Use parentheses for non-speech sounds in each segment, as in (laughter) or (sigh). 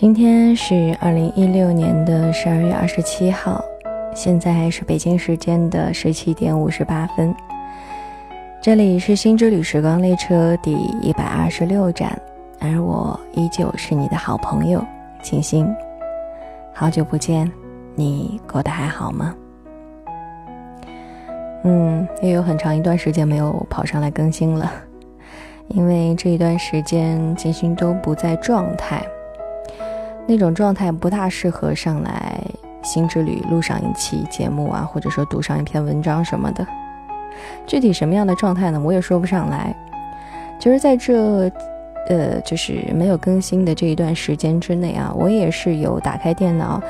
今天是二零一六年的十二月二十七号，现在是北京时间的十七点五十八分。这里是新之旅时光列车第一百二十六站，而我依旧是你的好朋友清新。好久不见，你过得还好吗？嗯，也有很长一段时间没有跑上来更新了，因为这一段时间金星都不在状态。那种状态不大适合上来新之旅录上一期节目啊，或者说读上一篇文章什么的。具体什么样的状态呢？我也说不上来。就是在这，呃，就是没有更新的这一段时间之内啊，我也是有打开电脑，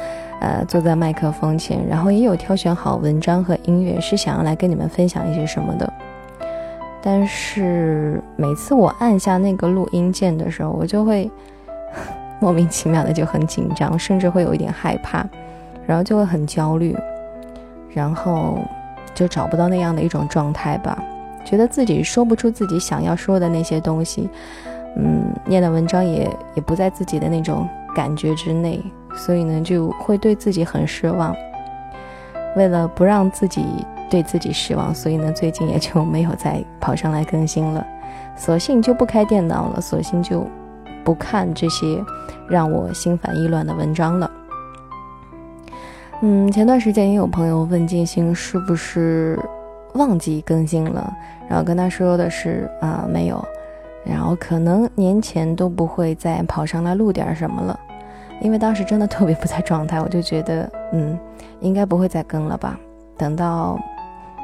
呃，坐在麦克风前，然后也有挑选好文章和音乐，是想要来跟你们分享一些什么的。但是每次我按下那个录音键的时候，我就会。莫名其妙的就很紧张，甚至会有一点害怕，然后就会很焦虑，然后就找不到那样的一种状态吧，觉得自己说不出自己想要说的那些东西，嗯，念的文章也也不在自己的那种感觉之内，所以呢就会对自己很失望。为了不让自己对自己失望，所以呢最近也就没有再跑上来更新了，索性就不开电脑了，索性就。不看这些让我心烦意乱的文章了。嗯，前段时间也有朋友问静心是不是忘记更新了，然后跟他说的是啊没有，然后可能年前都不会再跑上来录点什么了，因为当时真的特别不在状态，我就觉得嗯应该不会再更了吧，等到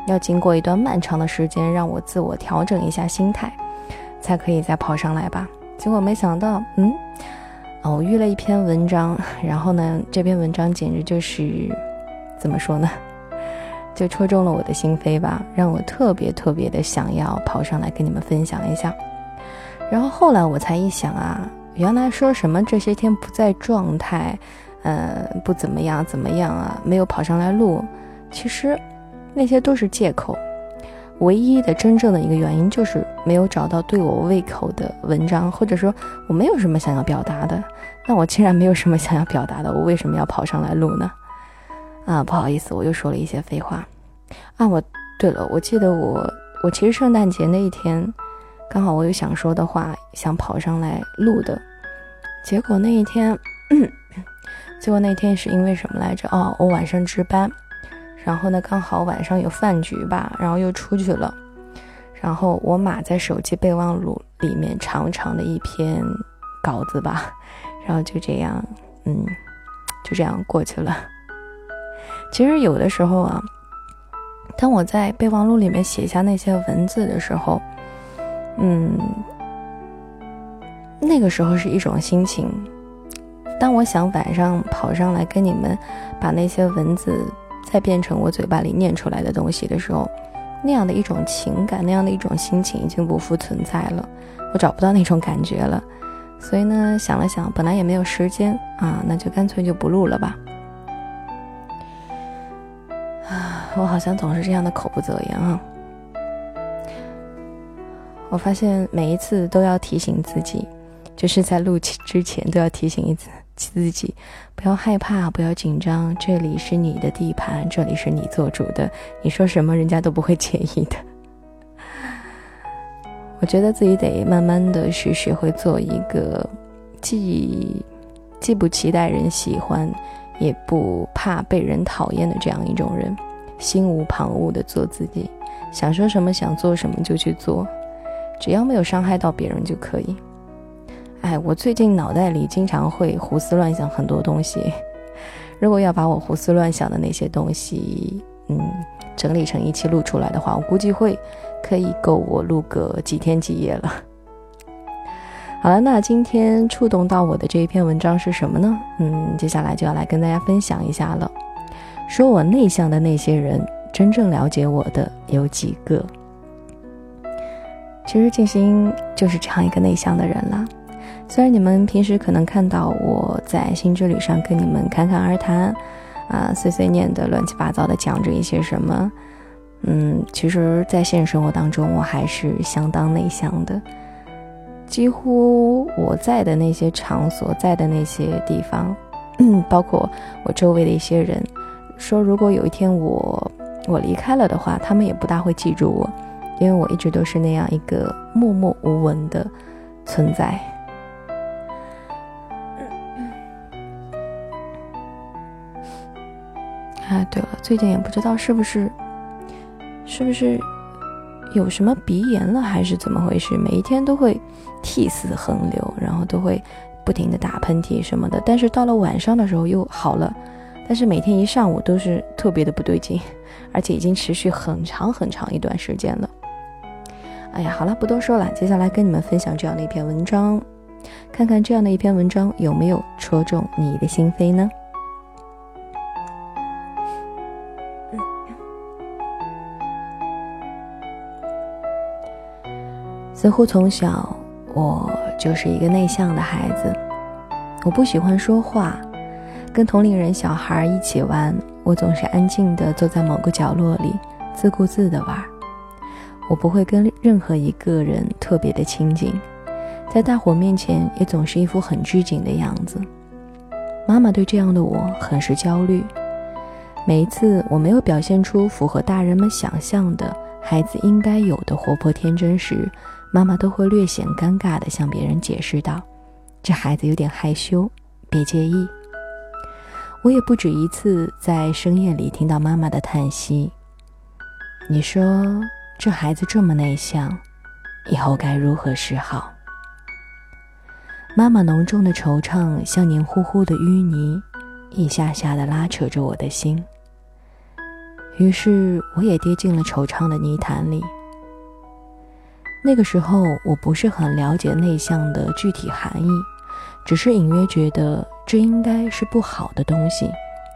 要经过一段漫长的时间，让我自我调整一下心态，才可以再跑上来吧。结果没想到，嗯，偶遇了一篇文章，(laughs) 然后呢，这篇文章简直就是怎么说呢，(laughs) 就戳中了我的心扉吧，让我特别特别的想要跑上来跟你们分享一下。然后后来我才一想啊，原来说什么这些天不在状态，呃，不怎么样怎么样啊，没有跑上来录，其实那些都是借口。唯一的真正的一个原因就是没有找到对我胃口的文章，或者说我没有什么想要表达的。那我既然没有什么想要表达的，我为什么要跑上来录呢？(laughs) 啊，不好意思，我又说了一些废话。啊，我对了，我记得我我其实圣诞节那一天，刚好我有想说的话，想跑上来录的。结果那一天，(coughs) 结果那天是因为什么来着？哦，我晚上值班。然后呢，刚好晚上有饭局吧，然后又出去了，然后我码在手机备忘录里面长长的一篇稿子吧，然后就这样，嗯，就这样过去了。其实有的时候啊，当我在备忘录里面写下那些文字的时候，嗯，那个时候是一种心情。当我想晚上跑上来跟你们把那些文字。再变成我嘴巴里念出来的东西的时候，那样的一种情感，那样的一种心情已经不复存在了，我找不到那种感觉了。所以呢，想了想，本来也没有时间啊，那就干脆就不录了吧。啊，(sighs) 我好像总是这样的口不择言啊。我发现每一次都要提醒自己，就是在录之前都要提醒一次。自己不要害怕，不要紧张，这里是你的地盘，这里是你做主的，你说什么人家都不会介意的。(laughs) 我觉得自己得慢慢的去学会做一个既既不期待人喜欢，也不怕被人讨厌的这样一种人，心无旁骛的做自己，想说什么想做什么就去做，只要没有伤害到别人就可以。哎，我最近脑袋里经常会胡思乱想很多东西。如果要把我胡思乱想的那些东西，嗯，整理成一期录出来的话，我估计会可以够我录个几天几夜了。好了，那今天触动到我的这一篇文章是什么呢？嗯，接下来就要来跟大家分享一下了。说我内向的那些人，真正了解我的有几个？其实静心就是这样一个内向的人了。虽然你们平时可能看到我在新之旅上跟你们侃侃而谈，啊，碎碎念的、乱七八糟的讲着一些什么，嗯，其实，在现实生活当中，我还是相当内向的。几乎我在的那些场所在的那些地方，(clears throat) 包括我周围的一些人，说如果有一天我我离开了的话，他们也不大会记住我，因为我一直都是那样一个默默无闻的存在。哎，对了，最近也不知道是不是，是不是有什么鼻炎了，还是怎么回事？每一天都会涕泗横流，然后都会不停的打喷嚏什么的。但是到了晚上的时候又好了，但是每天一上午都是特别的不对劲，而且已经持续很长很长一段时间了。哎呀，好了，不多说了，接下来跟你们分享这样的一篇文章，看看这样的一篇文章有没有戳中你的心扉呢？似乎从小我就是一个内向的孩子，我不喜欢说话，跟同龄人小孩一起玩，我总是安静地坐在某个角落里，自顾自地玩。我不会跟任何一个人特别的亲近，在大伙面前也总是一副很拘谨的样子。妈妈对这样的我很是焦虑。每一次我没有表现出符合大人们想象的孩子应该有的活泼天真时，妈妈都会略显尴尬地向别人解释道：“这孩子有点害羞，别介意。”我也不止一次在深夜里听到妈妈的叹息：“你说这孩子这么内向，以后该如何是好？”妈妈浓重的惆怅像黏糊糊的淤泥，一下下的拉扯着我的心。于是我也跌进了惆怅的泥潭里。那个时候，我不是很了解内向的具体含义，只是隐约觉得这应该是不好的东西，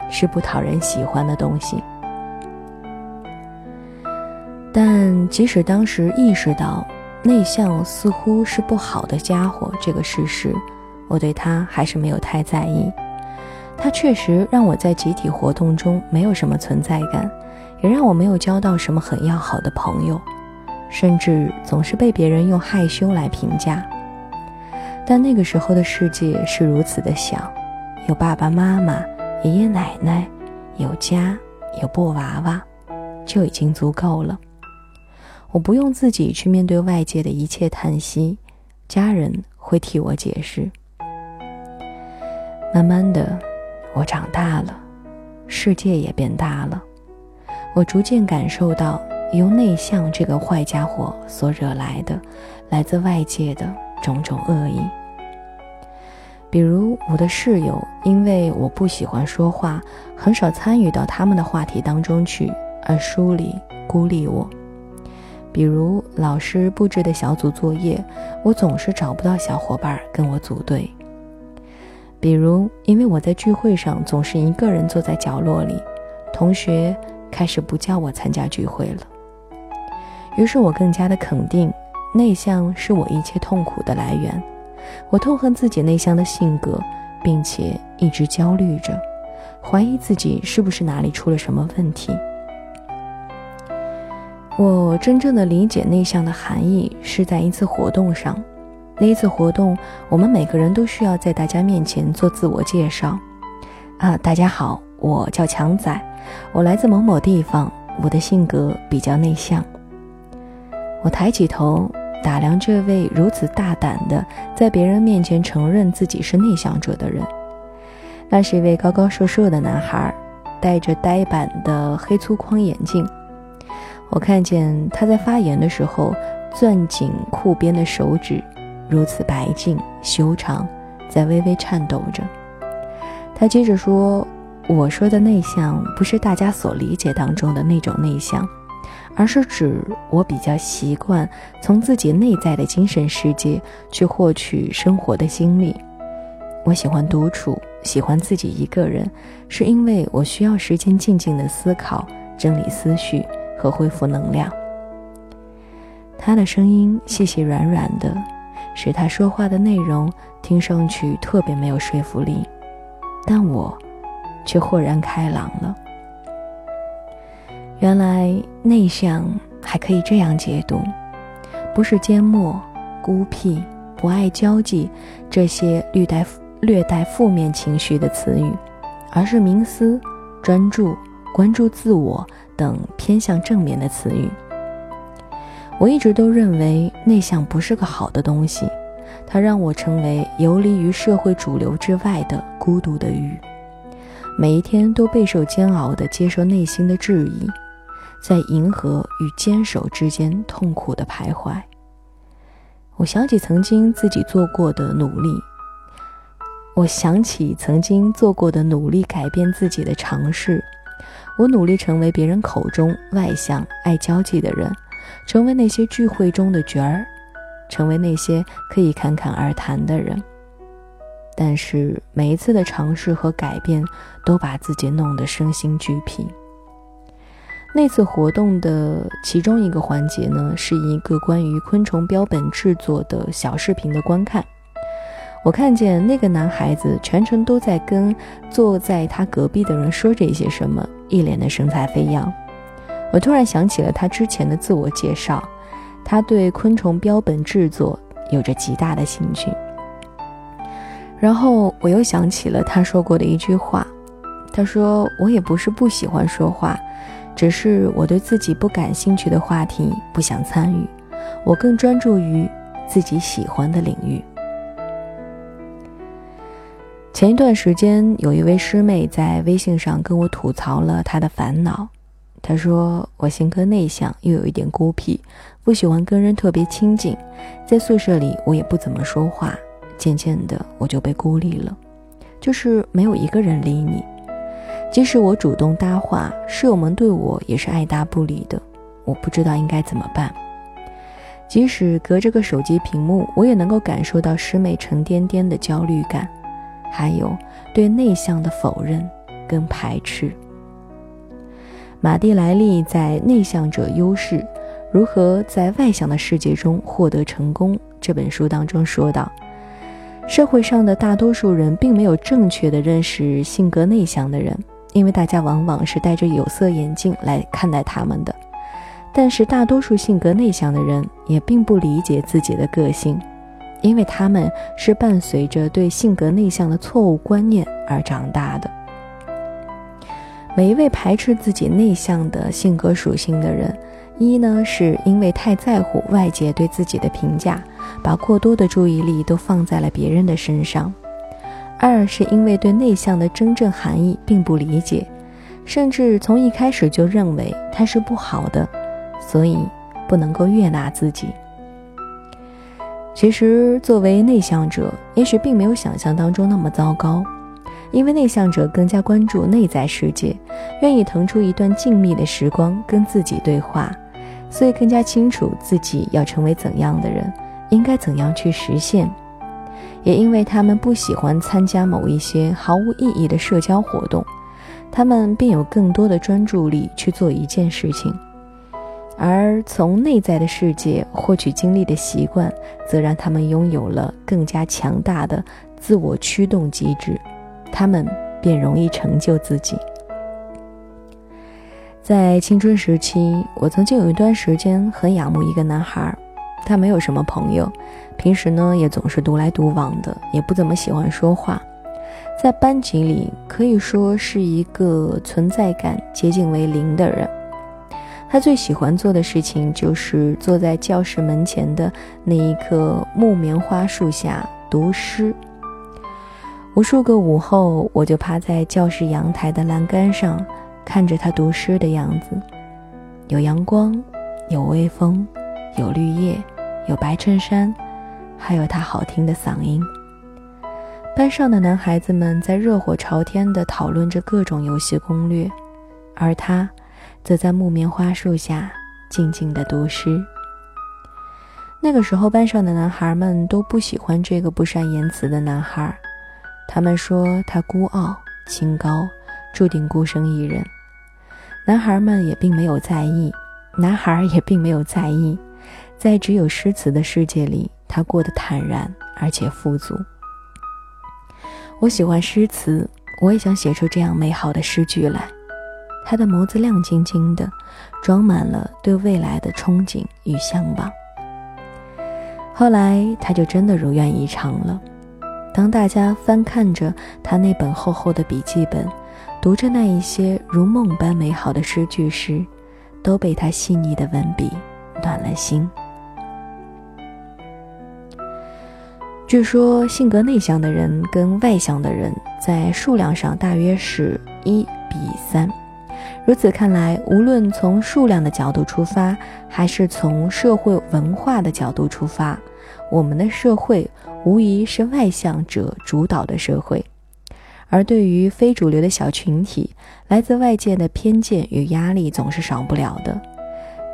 是不讨人喜欢的东西。但即使当时意识到内向似乎是不好的家伙这个事实，我对他还是没有太在意。他确实让我在集体活动中没有什么存在感，也让我没有交到什么很要好的朋友。甚至总是被别人用害羞来评价，但那个时候的世界是如此的小，有爸爸妈妈、爷爷奶奶，有家，有布娃娃，就已经足够了。我不用自己去面对外界的一切叹息，家人会替我解释。慢慢的，我长大了，世界也变大了，我逐渐感受到。由内向这个坏家伙所惹来的，来自外界的种种恶意，比如我的室友因为我不喜欢说话，很少参与到他们的话题当中去，而疏离孤立我；比如老师布置的小组作业，我总是找不到小伙伴跟我组队；比如因为我在聚会上总是一个人坐在角落里，同学开始不叫我参加聚会了。于是我更加的肯定，内向是我一切痛苦的来源。我痛恨自己内向的性格，并且一直焦虑着，怀疑自己是不是哪里出了什么问题。我真正的理解内向的含义是在一次活动上，那一次活动，我们每个人都需要在大家面前做自我介绍。啊，大家好，我叫强仔，我来自某某地方，我的性格比较内向。我抬起头打量这位如此大胆的在别人面前承认自己是内向者的人。那是一位高高瘦瘦的男孩，戴着呆板的黑粗框眼镜。我看见他在发言的时候攥紧裤边的手指，如此白净修长，在微微颤抖着。他接着说：“我说的内向，不是大家所理解当中的那种内向。”而是指我比较习惯从自己内在的精神世界去获取生活的经历。我喜欢独处，喜欢自己一个人，是因为我需要时间静静的思考、整理思绪和恢复能量。他的声音细细软软的，使他说话的内容听上去特别没有说服力，但我却豁然开朗了。原来内向还可以这样解读，不是缄默、孤僻、不爱交际这些略带略带负面情绪的词语，而是冥思、专注、关注自我等偏向正面的词语。我一直都认为内向不是个好的东西，它让我成为游离于社会主流之外的孤独的鱼，每一天都备受煎熬地接受内心的质疑，在迎合与坚守之间痛苦的徘徊。我想起曾经自己做过的努力，我想起曾经做过的努力改变自己的尝试，我努力成为别人口中外向、爱交际的人。成为那些聚会中的角儿，成为那些可以侃侃而谈的人。但是每一次的尝试和改变，都把自己弄得身心俱疲。那次活动的其中一个环节呢，是一个关于昆虫标本制作的小视频的观看。我看见那个男孩子全程都在跟坐在他隔壁的人说着一些什么，一脸的神采飞扬。我突然想起了他之前的自我介绍，他对昆虫标本制作有着极大的兴趣。然后我又想起了他说过的一句话，他说：“我也不是不喜欢说话，只是我对自己不感兴趣的话题不想参与，我更专注于自己喜欢的领域。”前一段时间，有一位师妹在微信上跟我吐槽了她的烦恼。她说：“我性格内向，又有一点孤僻，不喜欢跟人特别亲近，在宿舍里我也不怎么说话。渐渐的，我就被孤立了，就是没有一个人理你。即使我主动搭话，室友们对我也是爱答不理的。我不知道应该怎么办。即使隔着个手机屏幕，我也能够感受到师妹沉甸甸的焦虑感，还有对内向的否认跟排斥。”马蒂莱利在《内向者优势：如何在外向的世界中获得成功》这本书当中说道：“社会上的大多数人并没有正确的认识性格内向的人，因为大家往往是戴着有色眼镜来看待他们的。但是，大多数性格内向的人也并不理解自己的个性，因为他们是伴随着对性格内向的错误观念而长大的。”每一位排斥自己内向的性格属性的人，一呢是因为太在乎外界对自己的评价，把过多的注意力都放在了别人的身上；二是因为对内向的真正含义并不理解，甚至从一开始就认为它是不好的，所以不能够悦纳自己。其实，作为内向者，也许并没有想象当中那么糟糕。因为内向者更加关注内在世界，愿意腾出一段静谧的时光跟自己对话，所以更加清楚自己要成为怎样的人，应该怎样去实现。也因为他们不喜欢参加某一些毫无意义的社交活动，他们便有更多的专注力去做一件事情。而从内在的世界获取精力的习惯，则让他们拥有了更加强大的自我驱动机制。他们便容易成就自己。在青春时期，我曾经有一段时间很仰慕一个男孩，他没有什么朋友，平时呢也总是独来独往的，也不怎么喜欢说话，在班级里可以说是一个存在感接近为零的人。他最喜欢做的事情就是坐在教室门前的那一棵木棉花树下读诗。无数个午后，我就趴在教室阳台的栏杆上，看着他读诗的样子。有阳光，有微风，有绿叶，有白衬衫，还有他好听的嗓音。班上的男孩子们在热火朝天地讨论着各种游戏攻略，而他则在木棉花树下静静地读诗。那个时候，班上的男孩们都不喜欢这个不善言辞的男孩。他们说他孤傲清高，注定孤身一人。男孩们也并没有在意，男孩也并没有在意，在只有诗词的世界里，他过得坦然而且富足。我喜欢诗词，我也想写出这样美好的诗句来。他的眸子亮晶晶的，装满了对未来的憧憬与向往。后来他就真的如愿以偿了。当大家翻看着他那本厚厚的笔记本，读着那一些如梦般美好的诗句时，都被他细腻的文笔暖了心。据说性格内向的人跟外向的人在数量上大约是一比三。如此看来，无论从数量的角度出发，还是从社会文化的角度出发，我们的社会无疑是外向者主导的社会。而对于非主流的小群体，来自外界的偏见与压力总是少不了的。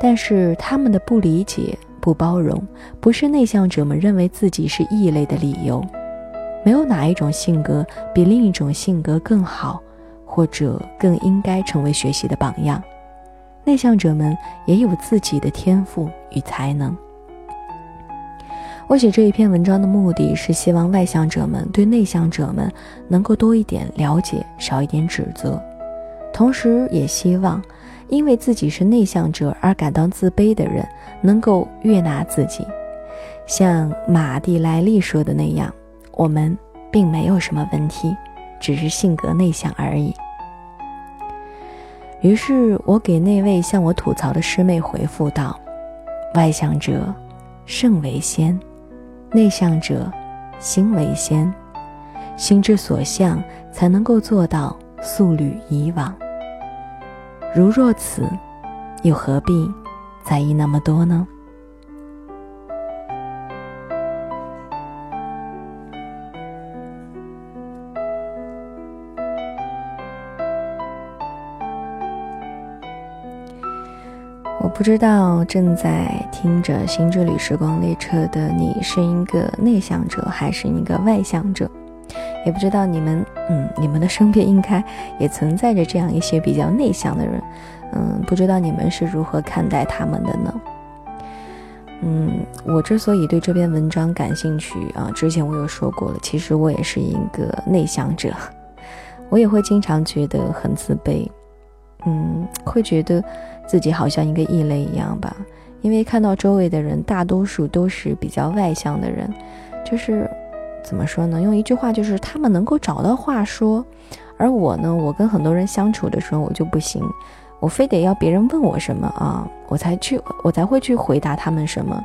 但是他们的不理解、不包容，不是内向者们认为自己是异类的理由。没有哪一种性格比另一种性格更好，或者更应该成为学习的榜样。内向者们也有自己的天赋与才能。我写这一篇文章的目的是希望外向者们对内向者们能够多一点了解，少一点指责，同时也希望因为自己是内向者而感到自卑的人能够悦纳自己。像马蒂莱利说的那样，我们并没有什么问题，只是性格内向而已。于是我给那位向我吐槽的师妹回复道：“外向者胜为先。”内向者，心为先，心之所向，才能够做到速履以往。如若此，又何必在意那么多呢？我不知道正在听着《新之旅时光列车》的你是一个内向者还是一个外向者？也不知道你们，嗯，你们的身边应该也存在着这样一些比较内向的人，嗯，不知道你们是如何看待他们的呢？嗯，我之所以对这篇文章感兴趣啊，之前我有说过了，其实我也是一个内向者，我也会经常觉得很自卑，嗯，会觉得。自己好像一个异类一样吧，因为看到周围的人大多数都是比较外向的人，就是怎么说呢？用一句话就是他们能够找到话说，而我呢，我跟很多人相处的时候我就不行，我非得要别人问我什么啊，我才去，我才会去回答他们什么。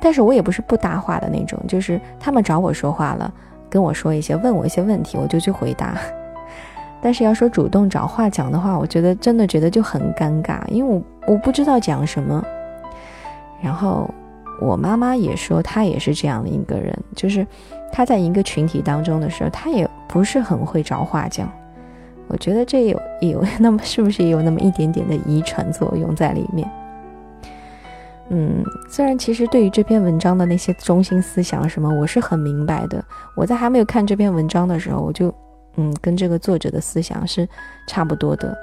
但是我也不是不搭话的那种，就是他们找我说话了，跟我说一些，问我一些问题，我就去回答。(laughs) 但是要说主动找话讲的话，我觉得真的觉得就很尴尬，因为我我不知道讲什么。然后我妈妈也说，她也是这样的一个人，就是他在一个群体当中的时候，他也不是很会找话讲。我觉得这有有那么是不是也有那么一点点的遗传作用在里面？嗯，虽然其实对于这篇文章的那些中心思想什么，我是很明白的。我在还没有看这篇文章的时候，我就。嗯，跟这个作者的思想是差不多的。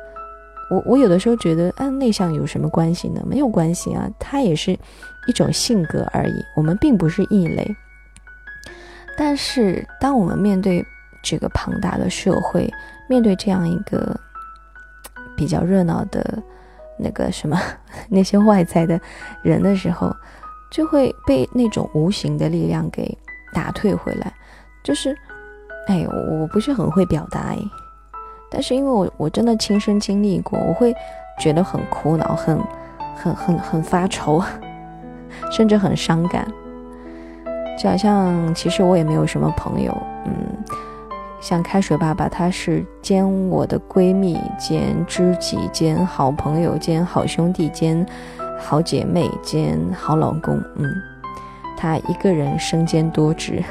我我有的时候觉得，啊，内向有什么关系呢？没有关系啊，它也是一种性格而已。我们并不是异类。但是，当我们面对这个庞大的社会，面对这样一个比较热闹的那个什么 (laughs) 那些外在的人的时候，就会被那种无形的力量给打退回来，就是。哎，我不是很会表达哎，但是因为我我真的亲身经历过，我会觉得很苦恼，很很很很发愁，(laughs) 甚至很伤感。就好像其实我也没有什么朋友，嗯，像开水爸爸，他是兼我的闺蜜兼知己兼好朋友兼好兄弟兼好姐妹兼好老公，嗯，他一个人身兼多职。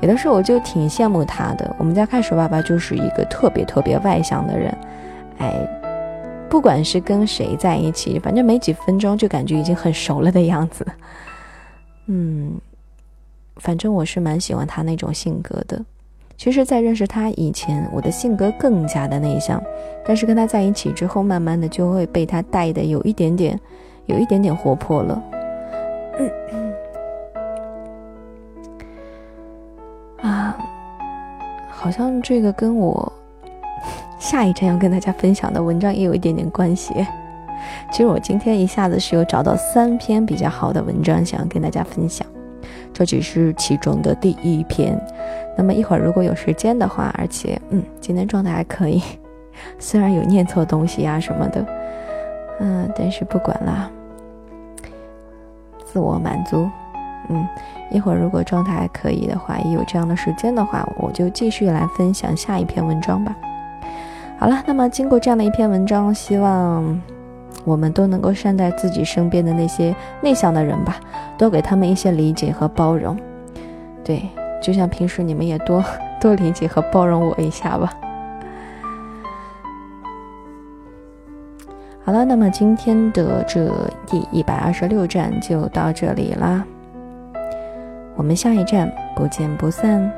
有的时候我就挺羡慕他的。我们家开水爸爸就是一个特别特别外向的人，哎，不管是跟谁在一起，反正没几分钟就感觉已经很熟了的样子。嗯，反正我是蛮喜欢他那种性格的。其实，在认识他以前，我的性格更加的内向，但是跟他在一起之后，慢慢的就会被他带的有一点点，有一点点活泼了。嗯、啊好像这个跟我下一站要跟大家分享的文章也有一点点关系。其实我今天一下子是有找到三篇比较好的文章想要跟大家分享。这只是其中的第一篇。那么一会儿如果有时间的话，而且嗯，今天状态还可以，(laughs) 虽然有念错东西啊什么的，嗯，但是不管啦，自我满足。嗯，一会儿如果状态还可以的话，也有这样的时间的话，我就继续来分享下一篇文章吧。好了，那么经过这样的一篇文章，希望我们都能够善待自己身边的那些内向的人吧，多给他们一些理解和包容。对，就像平时你们也多 (laughs) 多理解和包容我一下吧。好了，那么今天的这第一百二十六站就到这里啦。我们下一站不见不散。